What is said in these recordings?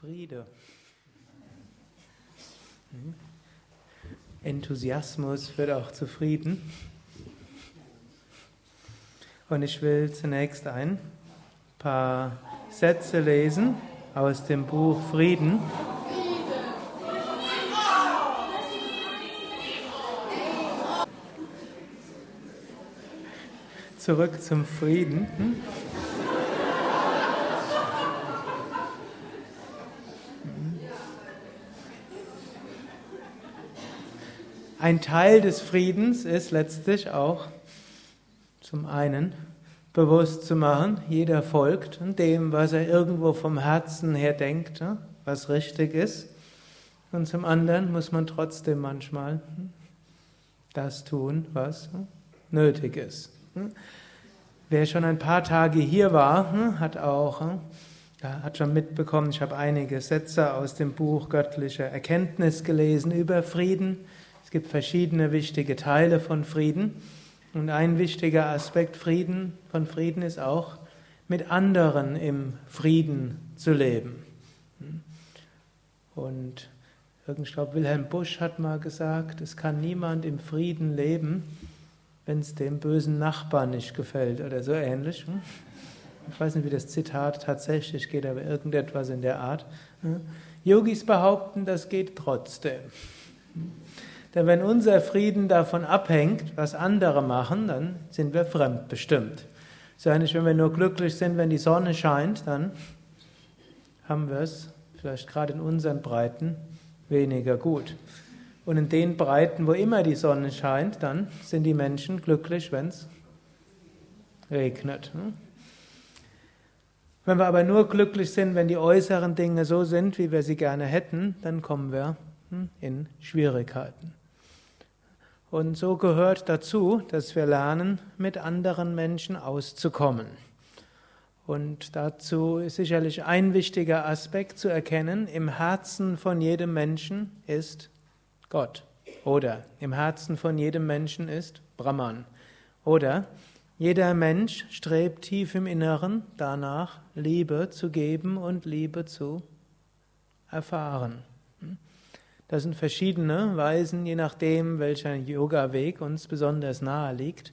Friede. Hm? Enthusiasmus führt auch zu Frieden. Und ich will zunächst ein paar Sätze lesen aus dem Buch Frieden. Zurück zum Frieden. Ein Teil des Friedens ist letztlich auch zum einen bewusst zu machen, jeder folgt dem, was er irgendwo vom Herzen her denkt, was richtig ist. Und zum anderen muss man trotzdem manchmal das tun, was nötig ist. Wer schon ein paar Tage hier war, hat auch hat schon mitbekommen, ich habe einige Sätze aus dem Buch Göttliche Erkenntnis gelesen über Frieden. Es gibt verschiedene wichtige Teile von Frieden. Und ein wichtiger Aspekt Frieden, von Frieden ist auch, mit anderen im Frieden zu leben. Und ich glaube, Wilhelm Busch hat mal gesagt, es kann niemand im Frieden leben, wenn es dem bösen Nachbarn nicht gefällt oder so ähnlich. Ich weiß nicht, wie das Zitat tatsächlich geht, aber irgendetwas in der Art. Yogis behaupten, das geht trotzdem. Denn wenn unser Frieden davon abhängt, was andere machen, dann sind wir fremdbestimmt. So ähnlich, wenn wir nur glücklich sind, wenn die Sonne scheint, dann haben wir es vielleicht gerade in unseren Breiten weniger gut. Und in den Breiten, wo immer die Sonne scheint, dann sind die Menschen glücklich, wenn es regnet. Hm? Wenn wir aber nur glücklich sind, wenn die äußeren Dinge so sind, wie wir sie gerne hätten, dann kommen wir in Schwierigkeiten. Und so gehört dazu, dass wir lernen, mit anderen Menschen auszukommen. Und dazu ist sicherlich ein wichtiger Aspekt zu erkennen, im Herzen von jedem Menschen ist Gott. Oder im Herzen von jedem Menschen ist Brahman. Oder jeder Mensch strebt tief im Inneren danach, Liebe zu geben und Liebe zu erfahren. Das sind verschiedene Weisen, je nachdem, welcher Yoga-Weg uns besonders nahe liegt.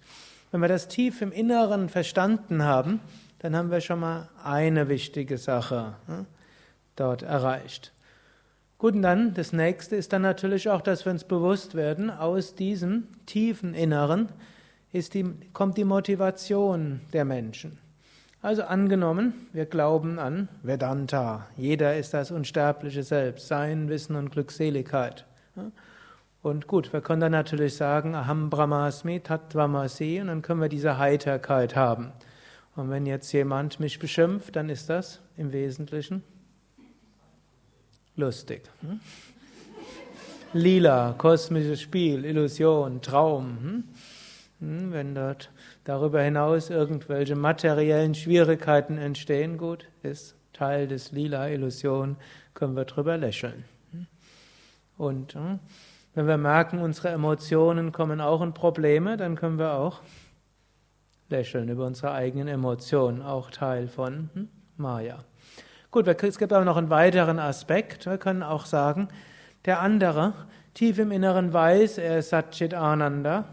Wenn wir das tief im Inneren verstanden haben, dann haben wir schon mal eine wichtige Sache hm, dort erreicht. Gut, und dann das nächste ist dann natürlich auch, dass wir uns bewusst werden, aus diesem tiefen Inneren die, kommt die Motivation der Menschen. Also angenommen, wir glauben an Vedanta. Jeder ist das unsterbliche Selbst, Sein, Wissen und Glückseligkeit. Und gut, wir können dann natürlich sagen, Aham Brahmasmi Tattvamasi, und dann können wir diese Heiterkeit haben. Und wenn jetzt jemand mich beschimpft, dann ist das im Wesentlichen lustig. Hm? Lila, kosmisches Spiel, Illusion, Traum. Hm? Hm wenn dort darüber hinaus irgendwelche materiellen Schwierigkeiten entstehen, gut, ist Teil des lila Illusion, können wir drüber lächeln. Und hm, wenn wir merken, unsere Emotionen kommen auch in Probleme, dann können wir auch lächeln über unsere eigenen Emotionen, auch Teil von hm, Maya. Gut, es gibt aber noch einen weiteren Aspekt. Wir können auch sagen, der andere tief im Inneren weiß, er ist Satchit Ananda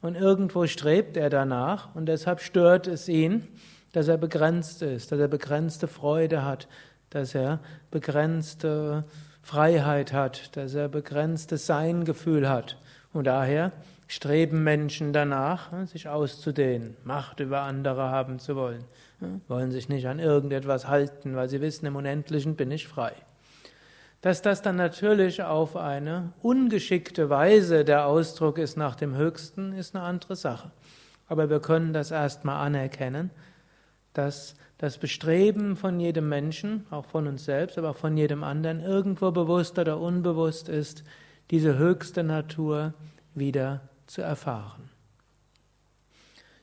und irgendwo strebt er danach und deshalb stört es ihn, dass er begrenzt ist, dass er begrenzte Freude hat, dass er begrenzte Freiheit hat, dass er begrenztes Seingefühl hat. Und daher streben Menschen danach, sich auszudehnen, Macht über andere haben zu wollen, wollen sich nicht an irgendetwas halten, weil sie wissen, im Unendlichen bin ich frei. Dass das dann natürlich auf eine ungeschickte Weise der Ausdruck ist nach dem Höchsten, ist eine andere Sache. Aber wir können das erstmal anerkennen, dass das Bestreben von jedem Menschen, auch von uns selbst, aber auch von jedem anderen, irgendwo bewusst oder unbewusst ist, diese höchste Natur wieder zu erfahren.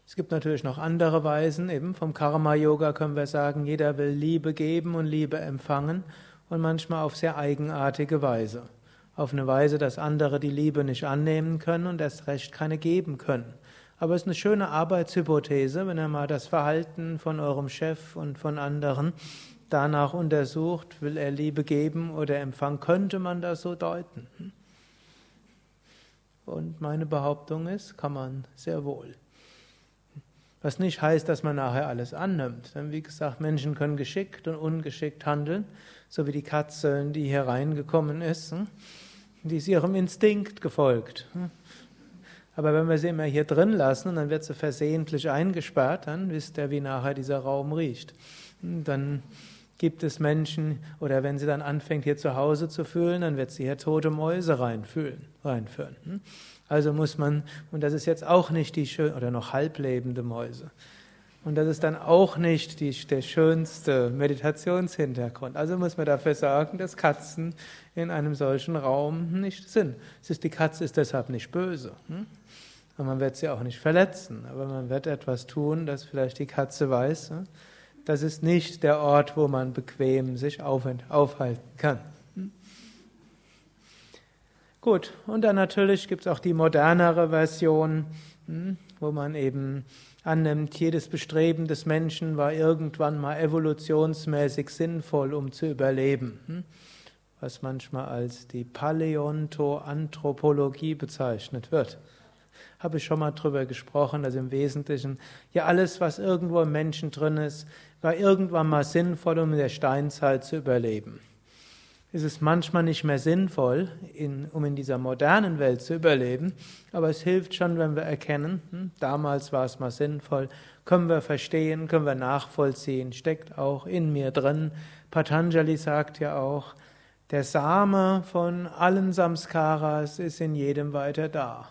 Es gibt natürlich noch andere Weisen, eben vom Karma-Yoga können wir sagen, jeder will Liebe geben und Liebe empfangen und manchmal auf sehr eigenartige Weise. Auf eine Weise, dass andere die Liebe nicht annehmen können und erst recht keine geben können. Aber es ist eine schöne Arbeitshypothese, wenn ihr mal das Verhalten von eurem Chef und von anderen danach untersucht, will er Liebe geben oder empfangen, könnte man das so deuten. Hm? Und meine Behauptung ist, kann man sehr wohl. Was nicht heißt, dass man nachher alles annimmt. Denn wie gesagt, Menschen können geschickt und ungeschickt handeln, so wie die Katze, die hier reingekommen ist. Hm? Die ist ihrem Instinkt gefolgt. Hm? Aber wenn wir sie immer hier drin lassen dann wird sie versehentlich eingesperrt, dann wisst ihr, wie nachher dieser Raum riecht. Dann gibt es Menschen, oder wenn sie dann anfängt, hier zu Hause zu fühlen, dann wird sie hier tote Mäuse reinfühlen, reinführen. Hm? Also muss man, und das ist jetzt auch nicht die schön, oder noch halblebende Mäuse. Und das ist dann auch nicht die, der schönste Meditationshintergrund. Also muss man dafür sorgen, dass Katzen in einem solchen Raum nicht sind. Es ist, die Katze ist deshalb nicht böse. Hm? Und man wird sie auch nicht verletzen. Aber man wird etwas tun, dass vielleicht die Katze weiß, hm? Das ist nicht der Ort, wo man bequem sich aufhalten kann. Hm? Gut, und dann natürlich gibt es auch die modernere Version, hm? wo man eben annimmt, jedes Bestreben des Menschen war irgendwann mal evolutionsmäßig sinnvoll, um zu überleben, was manchmal als die Paläontoanthropologie bezeichnet wird habe ich schon mal drüber gesprochen, dass im Wesentlichen ja alles, was irgendwo im Menschen drin ist, war irgendwann mal sinnvoll, um in der Steinzeit zu überleben. Es ist manchmal nicht mehr sinnvoll, in, um in dieser modernen Welt zu überleben, aber es hilft schon, wenn wir erkennen, hm, damals war es mal sinnvoll, können wir verstehen, können wir nachvollziehen, steckt auch in mir drin. Patanjali sagt ja auch, der Same von allen Samskaras ist in jedem weiter da.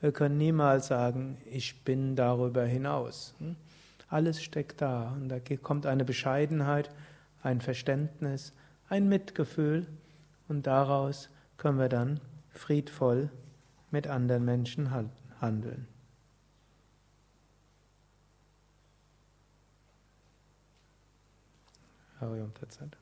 Wir können niemals sagen, ich bin darüber hinaus. Hm? Alles steckt da und da kommt eine Bescheidenheit, ein Verständnis, ein Mitgefühl und daraus können wir dann friedvoll mit anderen Menschen handeln. Harium Tatsat.